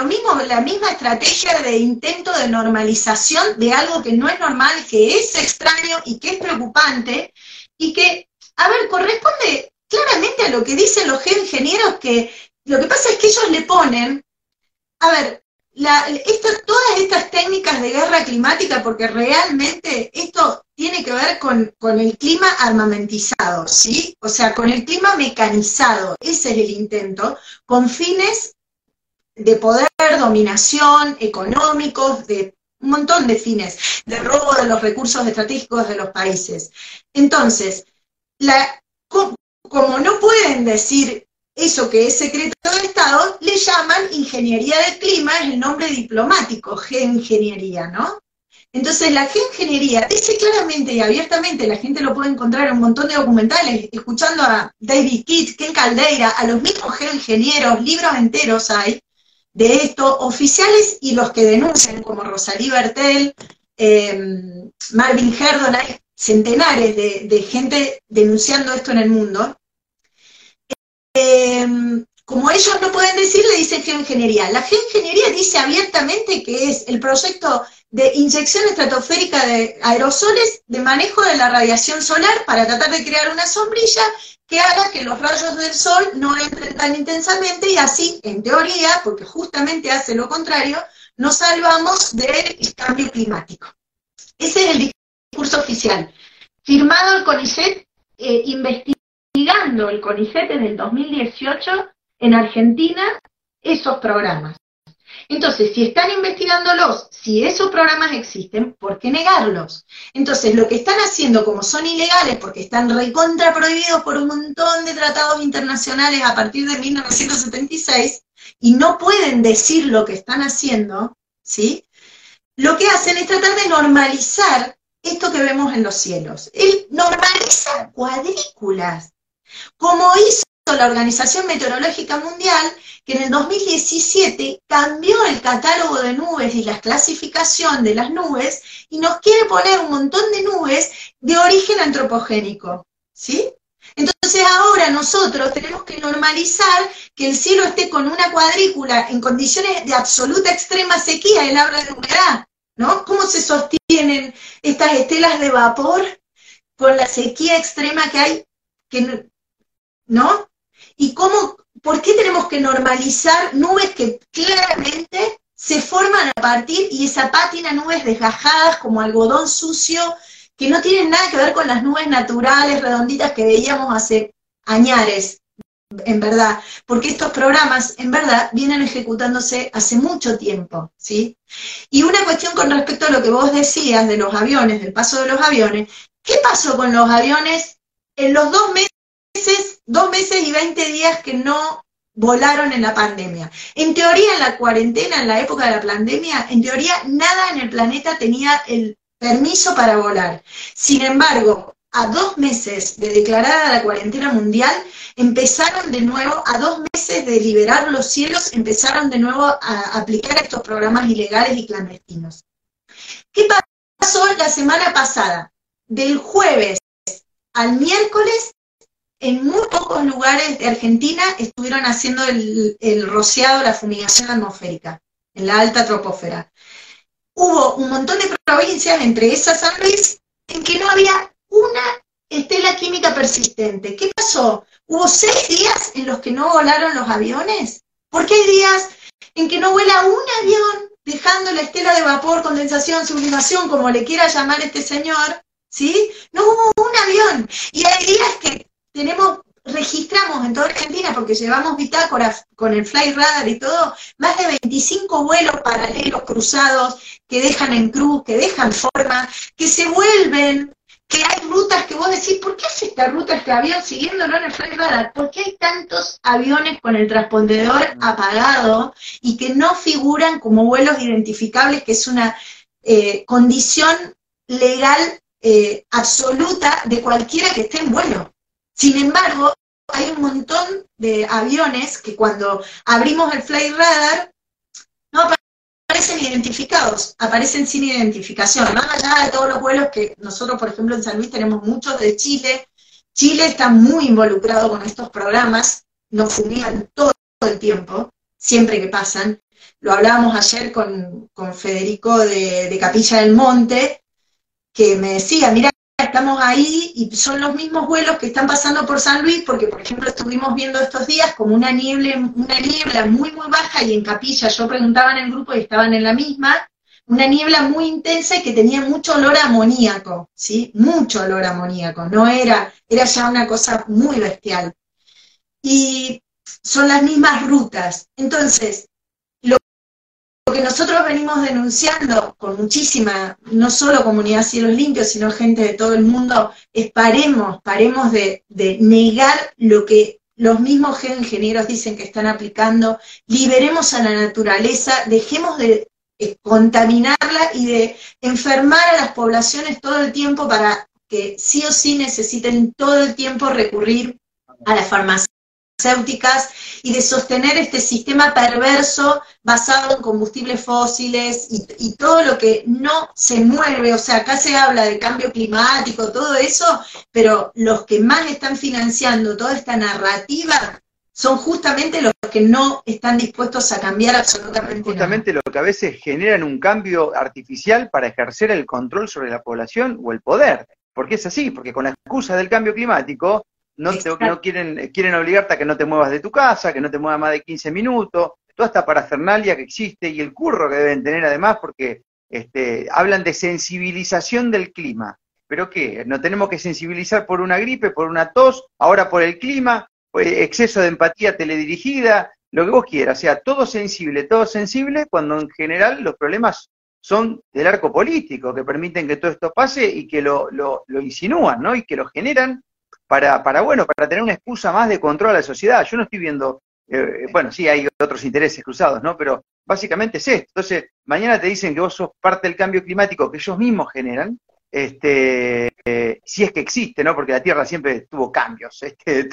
lo mismo, la misma estrategia de intento de normalización de algo que no es normal, que es extraño y que es preocupante, y que, a ver, corresponde claramente a lo que dicen los ingenieros, que lo que pasa es que ellos le ponen, a ver, todas estas técnicas de guerra climática, porque realmente esto tiene que ver con, el clima armamentizado, ¿sí? O sea, con el clima mecanizado, ese es el intento, con fines de poder, dominación, económicos, de un montón de fines, de robo de los recursos estratégicos de los países. Entonces, la, como no pueden decir eso que es secreto de Estado, le llaman ingeniería del clima, es el nombre diplomático, geoingeniería, ¿no? Entonces la geoingeniería dice claramente y abiertamente, la gente lo puede encontrar en un montón de documentales, escuchando a David Kitt, Ken Caldeira, a los mismos geoingenieros, libros enteros hay de esto, oficiales y los que denuncian, como Rosalí Bertel, em, Marvin Herdon, hay centenares de, gente denunciando esto en el mundo. Em, como ellos no pueden decir, le dicen geoingeniería. La geoingeniería dice abiertamente que es el proyecto de inyección estratosférica de aerosoles de manejo de la radiación solar para tratar de crear una sombrilla que haga que los rayos del sol no entren tan intensamente y así, en teoría, porque justamente hace lo contrario, nos salvamos del cambio climático. Ese es el discurso oficial. Firmado el CONICET, eh, investigando el CONICET desde el 2018 en Argentina esos programas. Entonces, si están investigándolos, si esos programas existen, ¿por qué negarlos? Entonces, lo que están haciendo, como son ilegales, porque están recontra prohibidos por un montón de tratados internacionales a partir de 1976, y no pueden decir lo que están haciendo, ¿sí? Lo que hacen es tratar de normalizar esto que vemos en los cielos. Él normaliza cuadrículas, como hizo la Organización Meteorológica Mundial, que en el 2017 cambió el catálogo de nubes y la clasificación de las nubes y nos quiere poner un montón de nubes de origen antropogénico. ¿Sí? Entonces ahora nosotros tenemos que normalizar que el cielo esté con una cuadrícula en condiciones de absoluta extrema sequía, el habla de humedad, ¿no? ¿Cómo se sostienen estas estelas de vapor con la sequía extrema que hay? Que, ¿No? ¿Y cómo, por qué tenemos que normalizar nubes que claramente se forman a partir y esa pátina nubes desgajadas como algodón sucio que no tienen nada que ver con las nubes naturales redonditas que veíamos hace añares, en verdad, porque estos programas, en verdad, vienen ejecutándose hace mucho tiempo, ¿sí? Y una cuestión con respecto a lo que vos decías de los aviones, del paso de los aviones, ¿qué pasó con los aviones en los dos meses dos meses y 20 días que no volaron en la pandemia. En teoría, en la cuarentena, en la época de la pandemia, en teoría nada en el planeta tenía el permiso para volar. Sin embargo, a dos meses de declarada la cuarentena mundial, empezaron de nuevo, a dos meses de liberar los cielos, empezaron de nuevo a aplicar estos programas ilegales y clandestinos. ¿Qué pasó la semana pasada? Del jueves al miércoles, en muy pocos lugares de Argentina estuvieron haciendo el, el rociado, la fumigación atmosférica, en la alta troposfera. Hubo un montón de provincias, entre esas San Luis, en que no había una estela química persistente. ¿Qué pasó? Hubo seis días en los que no volaron los aviones. Porque hay días en que no vuela un avión dejando la estela de vapor, condensación, sublimación, como le quiera llamar este señor, ¿sí? No hubo un avión. Y hay días que tenemos, registramos en toda Argentina, porque llevamos bitácoras con el Fly Radar y todo, más de 25 vuelos paralelos cruzados que dejan en cruz, que dejan forma, que se vuelven que hay rutas que vos decís, ¿por qué hace esta ruta este avión siguiéndolo en el flight radar? ¿Por qué hay tantos aviones con el transpondedor apagado y que no figuran como vuelos identificables, que es una eh, condición legal eh, absoluta de cualquiera que esté en vuelo? Sin embargo, hay un montón de aviones que cuando abrimos el flight radar no aparecen identificados, aparecen sin identificación, más allá de todos los vuelos que nosotros, por ejemplo, en San Luis tenemos muchos de Chile. Chile está muy involucrado con estos programas, nos fumigan todo el tiempo, siempre que pasan. Lo hablábamos ayer con, Federico de, de Capilla del Monte, que me decía, mira, estamos ahí y son los mismos vuelos que están pasando por San Luis, porque por ejemplo estuvimos viendo estos días como una niebla, una niebla muy muy baja y en Capilla yo preguntaba en el grupo y estaban en la misma, una niebla muy intensa y que tenía mucho olor amoníaco, ¿sí? Mucho olor amoníaco, no era, era ya una cosa muy bestial. Y son las mismas rutas. Entonces, lo que nosotros venimos denunciando con muchísima, no solo comunidad Cielos Limpios, sino gente de todo el mundo, es paremos, paremos de, negar lo que los mismos geoingenieros dicen que están aplicando, liberemos a la naturaleza, dejemos de contaminarla y de enfermar a las poblaciones todo el tiempo para que sí o sí necesiten todo el tiempo recurrir a la farmacia y de sostener este sistema perverso basado en combustibles fósiles y, todo lo que no se mueve, o sea, acá se habla de cambio climático, todo eso, pero los que más están financiando toda esta narrativa son justamente los que no están dispuestos a cambiar absolutamente Justamente lo que a veces generan un cambio artificial para ejercer el control sobre la población o el poder. Porque es así, porque con la excusa del cambio climático no, no quieren, quieren obligarte a que no te muevas de tu casa, que no te muevas más de 15 minutos, toda esta parafernalia que existe y el curro que deben tener además, porque este, hablan de sensibilización del clima. ¿Pero qué? ¿No tenemos que sensibilizar por una gripe, por una tos, ahora por el clima, pues, exceso de empatía teledirigida, lo que vos quieras? O sea, todo sensible, todo sensible, cuando en general los problemas son del arco político, que permiten que todo esto pase y que lo, lo, lo insinúan, ¿no? Y que lo generan para, para, bueno, para tener una excusa más de control a la sociedad. Yo no estoy viendo, eh, bueno, sí hay otros intereses cruzados, ¿no? Pero básicamente es esto. Entonces, mañana te dicen que vos sos parte del cambio climático que ellos mismos generan, este, eh, si es que existe, ¿no? Porque la Tierra siempre tuvo cambios, este,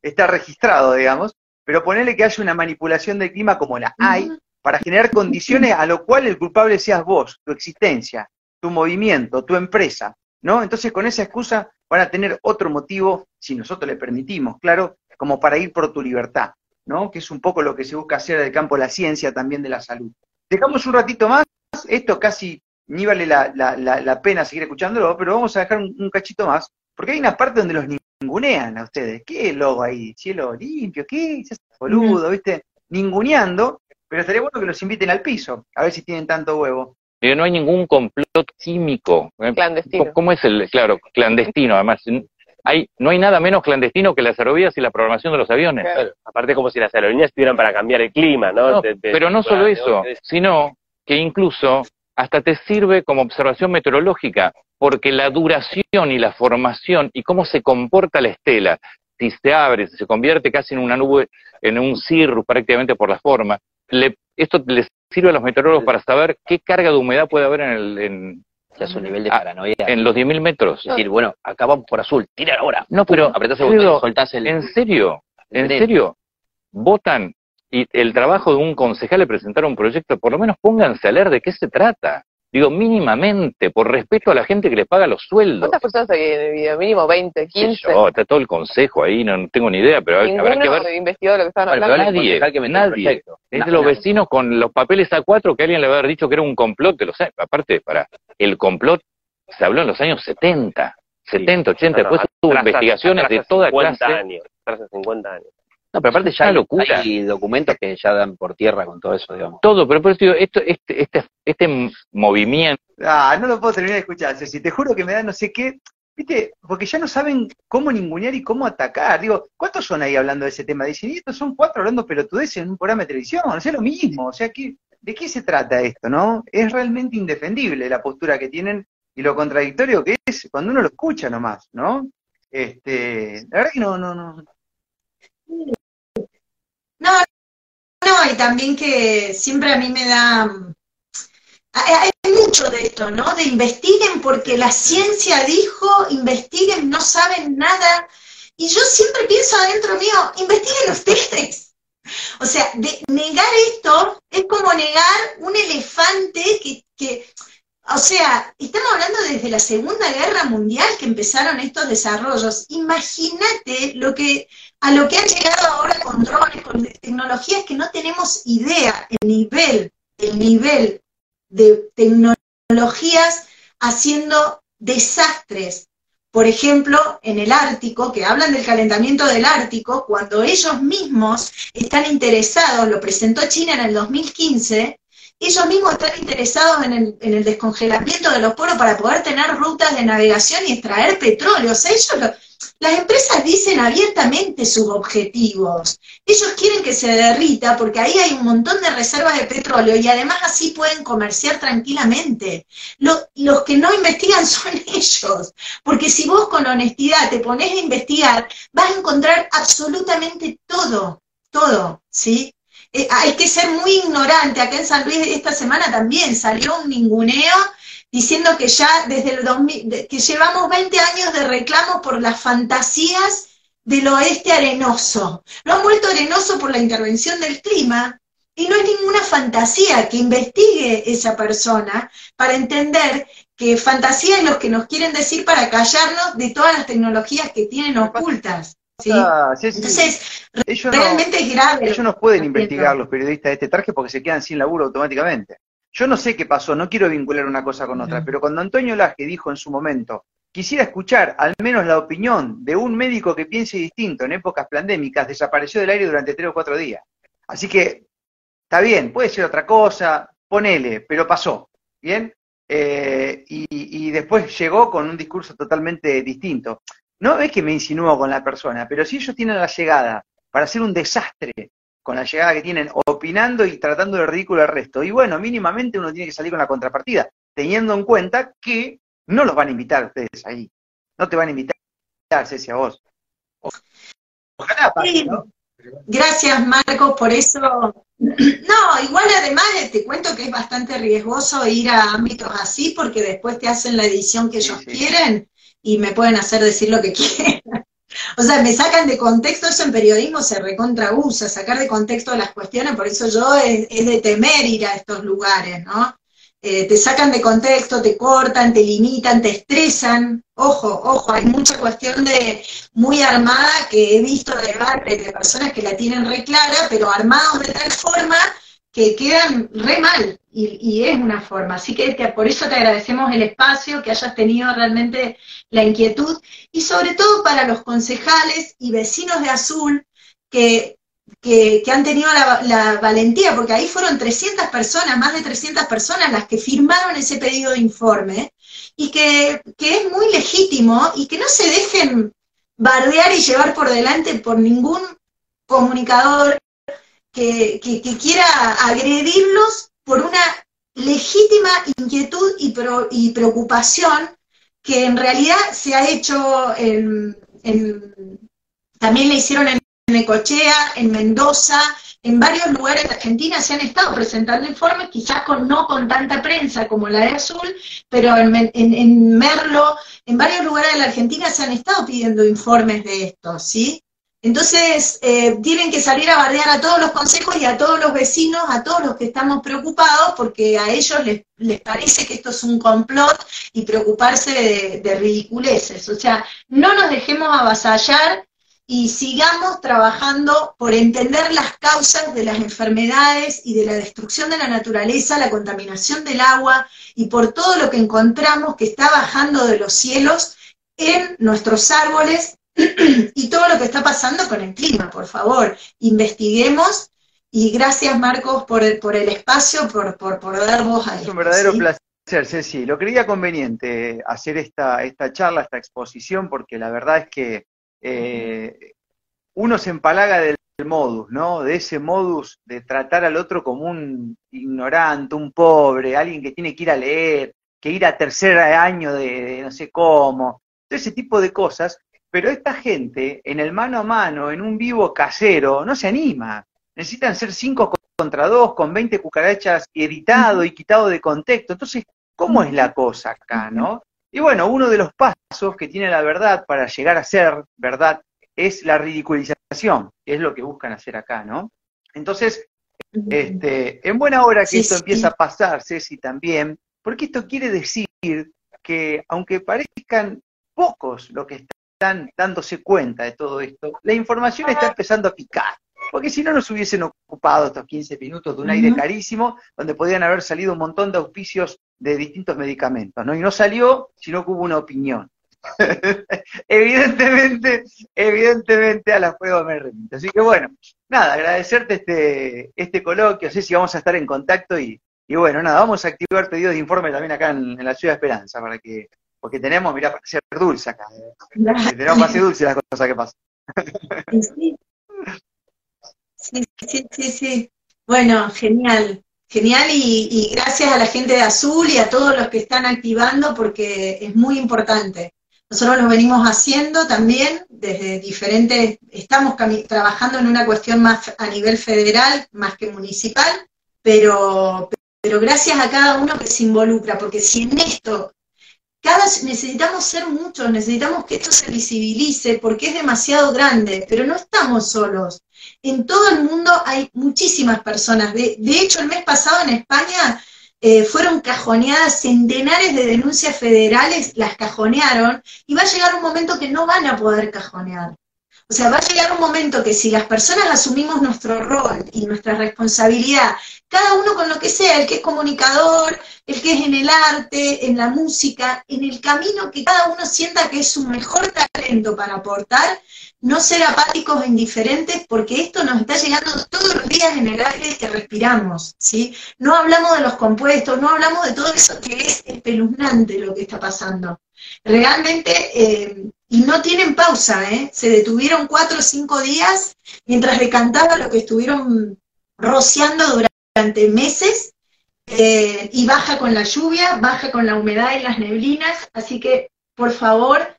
está registrado, digamos, pero ponerle que haya una manipulación del clima como la hay, para generar condiciones a lo cual el culpable seas vos, tu existencia, tu movimiento, tu empresa, ¿no? Entonces, con esa excusa van a tener otro motivo, si nosotros le permitimos, claro, como para ir por tu libertad, ¿no? Que es un poco lo que se busca hacer del campo de la ciencia, también de la salud. Dejamos un ratito más, esto casi ni vale la, pena seguir escuchándolo, pero vamos a dejar un, cachito más, porque hay una parte donde los ningunean a ustedes. ¿Qué logo ahí? Cielo limpio, ¿qué? Se boludo, ¿viste? Ninguneando, pero estaría bueno que los inviten al piso, a ver si tienen tanto huevo no hay ningún complot químico. ¿eh? Clandestino. ¿Cómo es el, claro, clandestino? Además, hay, no hay nada menos clandestino que las aerolíneas y la programación de los aviones. aparte como si las aerolíneas estuvieran para cambiar el clima, ¿no? pero no solo eso, sino que incluso hasta te sirve como observación meteorológica, porque la duración y la formación y cómo se comporta la estela si se abre, si se convierte casi en una nube, en un cirrus prácticamente por la forma, le, esto les sirve a los meteorólogos para saber qué carga de humedad puede haber en el... En, ya es un nivel de ah, paranoia. En los 10.000 metros. Es decir, bueno, acá vamos por azul, tira ahora. No, pero... Apretás el botón, soltás el... ¿En serio? ¿En serio? Votan y el trabajo de un concejal es presentar un proyecto, por lo menos pónganse a leer de qué se trata. Digo, mínimamente, por respeto a la gente que les paga los sueldos. ¿Cuántas personas hay en el video? Mínimo 20, 15. está todo el consejo ahí, no, tengo ni idea, pero habrá que ver. investigado lo que estaban hablando. Nadie, nadie. Es de los vecinos con los papeles A4 que alguien le va a haber dicho que era un complot de los Aparte, para el complot se habló en los años 70, 70, 80, después tuvo investigaciones de toda clase. Años, hace 50 años. No, pero aparte ya hay, documentos que ya dan por tierra con todo eso, digamos. Todo, pero por eso digo, esto, este, este, este movimiento... Ah, no lo puedo terminar de escuchar, si te juro que me da no sé qué, viste, porque ya no saben cómo ningunear y cómo atacar. Digo, ¿cuántos son ahí hablando de ese tema? Dicen, y estos son cuatro hablando pelotudeces en un programa de televisión, no sé lo mismo, o sea, ¿qué, ¿de qué se trata esto, no? Es realmente indefendible la postura que tienen y lo contradictorio que es cuando uno lo escucha nomás, ¿no? Este, la verdad que no, no, no, no, no, y también que siempre a mí me da... Hay mucho de esto, ¿no? De investiguen porque la ciencia dijo, investiguen, no saben nada. Y yo siempre pienso adentro mío, investiguen ustedes. O sea, de negar esto es como negar un elefante que, que, o sea, estamos hablando desde la Segunda Guerra Mundial que empezaron estos desarrollos. Imagínate lo que a lo que han llegado ahora con drones, con tecnologías que no tenemos idea, el nivel, el nivel de tecnologías haciendo desastres. Por ejemplo, en el Ártico, que hablan del calentamiento del Ártico, cuando ellos mismos están interesados, lo presentó China en el 2015, ellos mismos están interesados en el, en el descongelamiento de los poros para poder tener rutas de navegación y extraer petróleo. O sea, ellos lo, las empresas dicen abiertamente sus objetivos. Ellos quieren que se derrita porque ahí hay un montón de reservas de petróleo y además así pueden comerciar tranquilamente. los que no investigan son ellos, porque si vos con honestidad te pones a investigar, vas a encontrar absolutamente todo, todo, ¿sí? Eh, hay que ser muy ignorante. Acá en San Luis esta semana también salió un ninguneo diciendo que ya desde el 2000, que llevamos 20 años de reclamo por las fantasías del oeste arenoso. Lo han vuelto arenoso por la intervención del clima y no es ninguna fantasía que investigue esa persona para entender que fantasía es lo que nos quieren decir para callarnos de todas las tecnologías que tienen ocultas. ¿sí? Entonces, realmente es grave. Ellos no pueden investigar los periodistas de este traje porque se quedan sin laburo automáticamente. Yo no sé qué pasó, no quiero vincular una cosa con otra, pero cuando Antonio Laje dijo en su momento, quisiera escuchar al menos la opinión de un médico que piense distinto en épocas pandémicas, desapareció del aire durante tres o cuatro días. Así que, está bien, puede ser otra cosa, ponele, pero pasó, ¿bien? Eh, y, y, después llegó con un discurso totalmente distinto. No es que me insinúo con la persona, pero si ellos tienen la llegada para hacer un desastre con la llegada que tienen, opinando y tratando de ridículo al resto. Y bueno, mínimamente uno tiene que salir con la contrapartida, teniendo en cuenta que no los van a invitar ustedes ahí. No te van a invitar, Ceci, a vos. Ojalá, Gracias, Marco, por eso. No, igual además te cuento que es bastante riesgoso ir a ámbitos así porque después te hacen la edición que ellos quieren y me pueden hacer decir lo que quieran. O sea, me sacan de contexto, eso en periodismo se recontra usa, sacar de contexto las cuestiones, por eso yo es, de temer ir a estos lugares, ¿no? Eh, te sacan de contexto, te cortan, te limitan, te estresan. Ojo, ojo, hay mucha cuestión de muy armada que he visto de de personas que la tienen re clara, pero armados de tal forma que quedan re mal, y, es una forma. Así que por eso te agradecemos el espacio, que hayas tenido realmente la inquietud, y sobre todo para los concejales y vecinos de Azul que, que, han tenido la, valentía, porque ahí fueron 300 personas, más de 300 personas las que firmaron ese pedido de informe, y que, que es muy legítimo, y que no se dejen bardear y llevar por delante por ningún comunicador que, quiera agredirlos por una legítima inquietud y, y, preocupación que en realidad se ha hecho en, también le hicieron en Necochea, en Mendoza, en varios lugares de Argentina se han estado presentando informes, quizás con, no con tanta prensa como la de Azul, pero en, Merlo, en varios lugares de la Argentina se han estado pidiendo informes de esto, ¿sí? Entonces, eh, tienen que salir a bardear a todos los consejos y a todos los vecinos, a todos los que estamos preocupados, porque a ellos les, parece que esto es un complot y preocuparse de, de ridiculeces. O sea, no nos dejemos avasallar y sigamos trabajando por entender las causas de las enfermedades y de la destrucción de la naturaleza, la contaminación del agua y por todo lo que encontramos que está bajando de los cielos en nuestros árboles y todo lo que está pasando con el clima, por favor, investiguemos y gracias Marcos por el, por el espacio, por, por, por dar voz a esto. Es un verdadero placer, Ceci. Lo creía conveniente hacer esta, esta charla, esta exposición, porque la verdad es que eh, uno se empalaga del modus, ¿no? De ese modus de tratar al otro como un ignorante, un pobre, alguien que tiene que ir a leer, que ir a tercer año de, no sé cómo, ese tipo de cosas, pero esta gente en el mano a mano, en un vivo casero, no se anima. Necesitan ser cinco contra dos, con 20 cucarachas editado y quitado de contexto. Entonces, ¿cómo es la cosa acá, no? Y bueno, uno de los pasos que tiene la verdad para llegar a ser verdad es la ridiculización, que es lo que buscan hacer acá, ¿no? Entonces, este, en buena hora que esto empieza a pasar, Ceci, también, porque esto quiere decir que aunque parezcan pocos los que están dándose cuenta de todo esto, la información está empezando a picar porque si no nos hubiesen ocupado estos 15 minutos de un aire carísimo, donde podían haber salido un montón de auspicios de distintos medicamentos, ¿no? Y no salió, sino que hubo una opinión. evidentemente, evidentemente a la fuego me remito. Así que bueno, nada, agradecerte este, este coloquio, sé si vamos a estar en contacto y, y bueno, nada, vamos a activar pedidos de informe también acá en, la Ciudad de Esperanza, para que, porque tenemos, mira, para ser dulce acá, ¿eh? tenemos para ser dulce las cosas que pasan. Sí, sí, sí, sí. Bueno, genial, genial y, gracias a la gente de Azul y a todos los que están activando porque es muy importante. Nosotros lo venimos haciendo también desde diferentes, estamos trabajando en una cuestión más a nivel federal, más que municipal, pero, pero gracias a cada uno que se involucra, porque si en esto cada, necesitamos ser muchos, necesitamos que esto se visibilice porque es demasiado grande, pero no estamos solos. En todo el mundo hay muchísimas personas. De, hecho, el mes pasado en España eh, fueron cajoneadas centenares de denuncias federales, las cajonearon, y va a llegar un momento que no van a poder cajonear. O sea, va a llegar un momento que si las personas asumimos nuestro rol y nuestra responsabilidad, cada uno con lo que sea, el que es comunicador, el que es en el arte, en la música, en el camino que cada uno sienta que es su mejor talento para aportar, no ser apáticos e indiferentes, porque esto nos está llegando todos los días en el aire que respiramos, ¿sí? No hablamos de los compuestos, no hablamos de todo eso que es espeluznante lo que está pasando. Realmente, eh, y no tienen pausa, ¿eh? Se detuvieron cuatro o cinco días mientras decantaba lo que estuvieron rociando durante meses, eh, y baja con la lluvia, baja con la humedad y las neblinas, así que, por favor,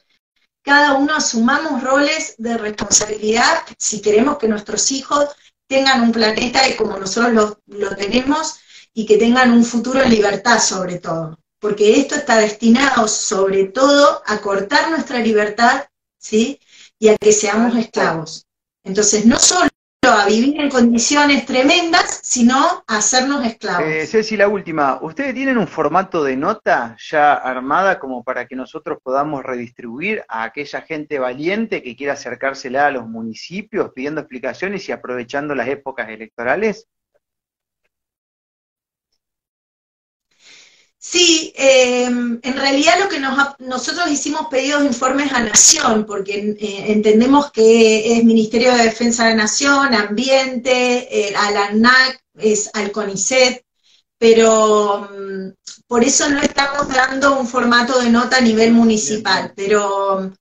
cada uno asumamos roles de responsabilidad si queremos que nuestros hijos tengan un planeta como nosotros lo, tenemos y que tengan un futuro en libertad sobre todo. Porque esto está destinado sobre todo a cortar nuestra libertad, ¿sí? Y a que seamos esclavos. Entonces, no solo a vivir en condiciones tremendas, sino a hacernos esclavos. Eh, Ceci, la última, ¿ustedes tienen un formato de nota ya armada como para que nosotros podamos redistribuir a aquella gente valiente que quiera acercársela a los municipios pidiendo explicaciones y aprovechando las épocas electorales? Sí, em, en realidad lo que nosotros hicimos pedidos de informes a Nación, porque eh, entendemos que es Ministerio de Defensa de Nación, Ambiente, eh, al ANAC, es al CONICET, pero mm, por eso no estamos dando un formato de nota a nivel municipal, pero,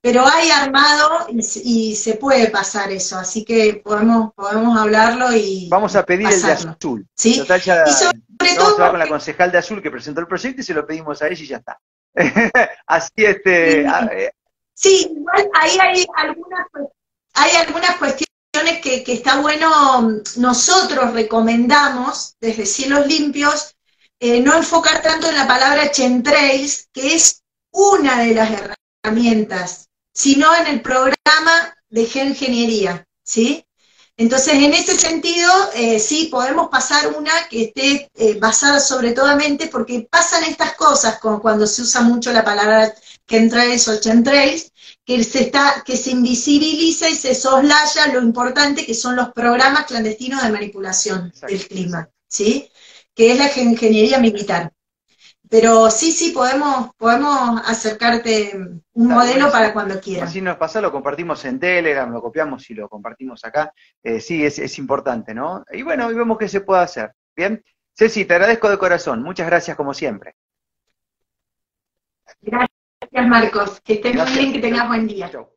pero hay armado y, se puede pasar eso, así que podemos, podemos hablarlo y Vamos a pedir el de azul. ¿Sí? Vamos a hablar con la concejal de Azul que presentó el proyecto y se lo pedimos a ella y ya está. Así este. Sí, igual ahí hay algunas hay algunas cuestiones que, que, está bueno, nosotros recomendamos desde Cielos Limpios, eh, no enfocar tanto en la palabra chemtrails, que es una de las herramientas, sino en el programa de geoingeniería, ¿sí? Entonces, en ese sentido, eh, sí, podemos pasar una que esté eh, basada sobre todo mente, porque pasan estas cosas, como cuando se usa mucho la palabra chemtrails o chemtrails, que se, está, que se invisibiliza y se soslaya lo importante que son los programas clandestinos de manipulación del clima, ¿sí? Que es la ingeniería militar. Pero sí, sí, podemos, podemos acercarte un modelo para cuando quieras. Si nos pasa, lo compartimos en Telegram, lo copiamos y lo compartimos acá. Eh, sí, es, es importante, ¿no? Y bueno, y vemos qué se puede hacer. Bien. Ceci, te agradezco de corazón. Muchas gracias como siempre. Gracias, Marcos. Que estés muy bien, que tengas buen día. Chau.